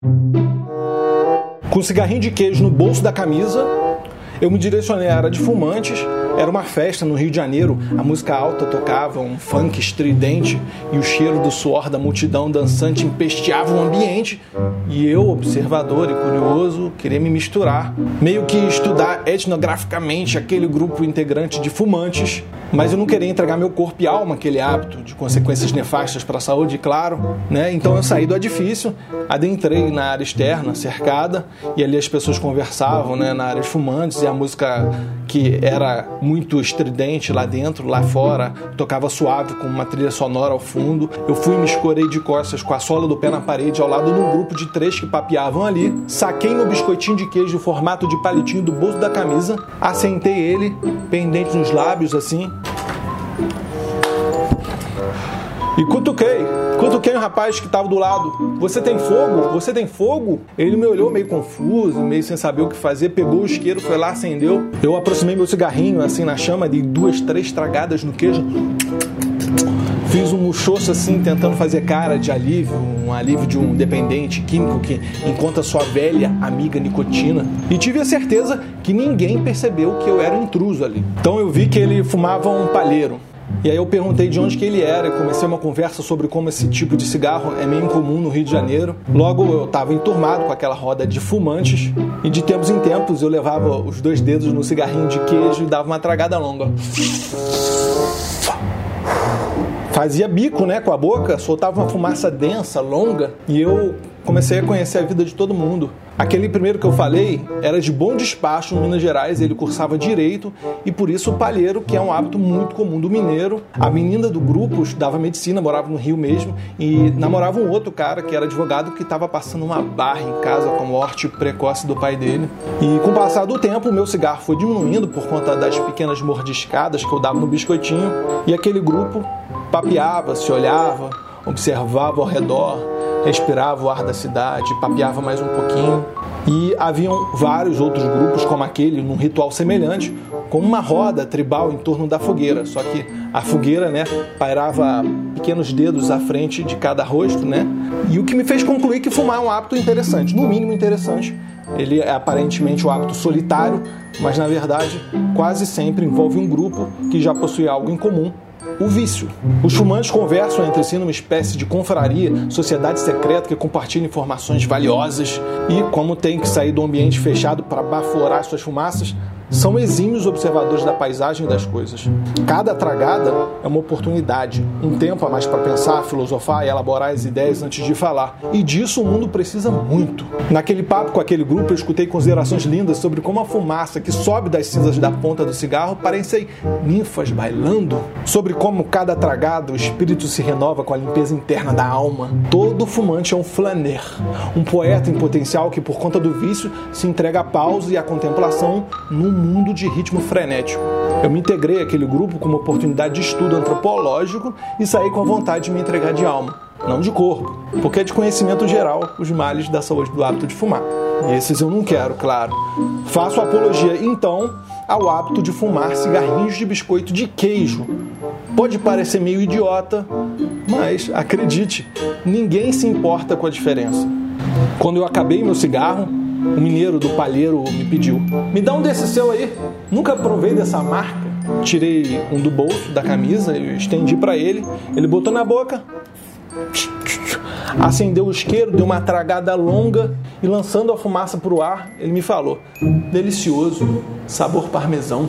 Com um cigarrinho de queijo no bolso da camisa, eu me direcionei à área de fumantes. Era uma festa no Rio de Janeiro, a música alta tocava, um funk estridente e o cheiro do suor da multidão dançante empesteava o ambiente. E eu, observador e curioso, queria me misturar, meio que estudar etnograficamente aquele grupo integrante de fumantes, mas eu não queria entregar meu corpo e alma àquele hábito, de consequências nefastas para a saúde, claro, né? Então eu saí do edifício, adentrei na área externa, cercada, e ali as pessoas conversavam, né, na área fumantes, e a música que era muito estridente lá dentro, lá fora, tocava suave com uma trilha sonora ao fundo. Eu fui e me escorei de costas com a sola do pé na parede ao lado de um grupo de três que papeavam ali. Saquei meu biscoitinho de queijo formato de palitinho do bolso da camisa, assentei ele, pendente nos lábios assim. E cutuquei. Cutuquei o rapaz que estava do lado. Você tem fogo? Você tem fogo? Ele me olhou meio confuso, meio sem saber o que fazer, pegou o isqueiro, foi lá, acendeu. Eu aproximei meu cigarrinho assim na chama, dei duas, três tragadas no queijo. Fiz um muxoço assim, tentando fazer cara de alívio, um alívio de um dependente químico que encontra sua velha amiga nicotina. E tive a certeza que ninguém percebeu que eu era um intruso ali. Então eu vi que ele fumava um palheiro. E aí eu perguntei de onde que ele era e comecei uma conversa sobre como esse tipo de cigarro é meio incomum no Rio de Janeiro. Logo eu estava enturmado com aquela roda de fumantes e de tempos em tempos eu levava os dois dedos no cigarrinho de queijo e dava uma tragada longa. Fazia bico, né, com a boca, soltava uma fumaça densa, longa, e eu comecei a conhecer a vida de todo mundo. Aquele primeiro que eu falei era de bom despacho em Minas Gerais, ele cursava direito e por isso o palheiro, que é um hábito muito comum do mineiro. A menina do grupo estudava medicina, morava no Rio mesmo e namorava um outro cara que era advogado que estava passando uma barra em casa com a morte precoce do pai dele. E com o passar do tempo, o meu cigarro foi diminuindo por conta das pequenas mordiscadas que eu dava no biscoitinho e aquele grupo papeava, se olhava, observava ao redor respirava o ar da cidade, papeava mais um pouquinho. E haviam vários outros grupos como aquele, num ritual semelhante, com uma roda tribal em torno da fogueira. Só que a fogueira, né, pairava pequenos dedos à frente de cada rosto, né? E o que me fez concluir que fumar é um hábito interessante, no mínimo interessante. Ele é aparentemente um hábito solitário, mas na verdade quase sempre envolve um grupo que já possui algo em comum o vício. Os fumantes conversam entre si numa espécie de confraria, sociedade secreta que compartilha informações valiosas e, como tem que sair do ambiente fechado para baforar suas fumaças, são exímios observadores da paisagem das coisas. Cada tragada é uma oportunidade, um tempo a mais para pensar, filosofar e elaborar as ideias antes de falar. E disso o mundo precisa muito. Naquele papo com aquele grupo, eu escutei considerações lindas sobre como a fumaça que sobe das cinzas da ponta do cigarro parecem ninfas bailando, sobre como cada tragada o espírito se renova com a limpeza interna da alma. Todo fumante é um flaner, um poeta em potencial que, por conta do vício, se entrega à pausa e à contemplação num mundo de ritmo frenético. Eu me integrei àquele grupo como oportunidade de estudo antropológico e saí com a vontade de me entregar de alma, não de corpo, porque é de conhecimento geral os males da saúde do hábito de fumar. E esses eu não quero, claro. Faço apologia, então, ao hábito de fumar cigarrinhos de biscoito de queijo. Pode parecer meio idiota, mas acredite, ninguém se importa com a diferença. Quando eu acabei meu cigarro, o mineiro do palheiro me pediu: Me dá um desse seu aí. Nunca provei dessa marca. Tirei um do bolso da camisa, e estendi para ele. Ele botou na boca, acendeu o isqueiro, deu uma tragada longa e lançando a fumaça para o ar, ele me falou: Delicioso, sabor parmesão.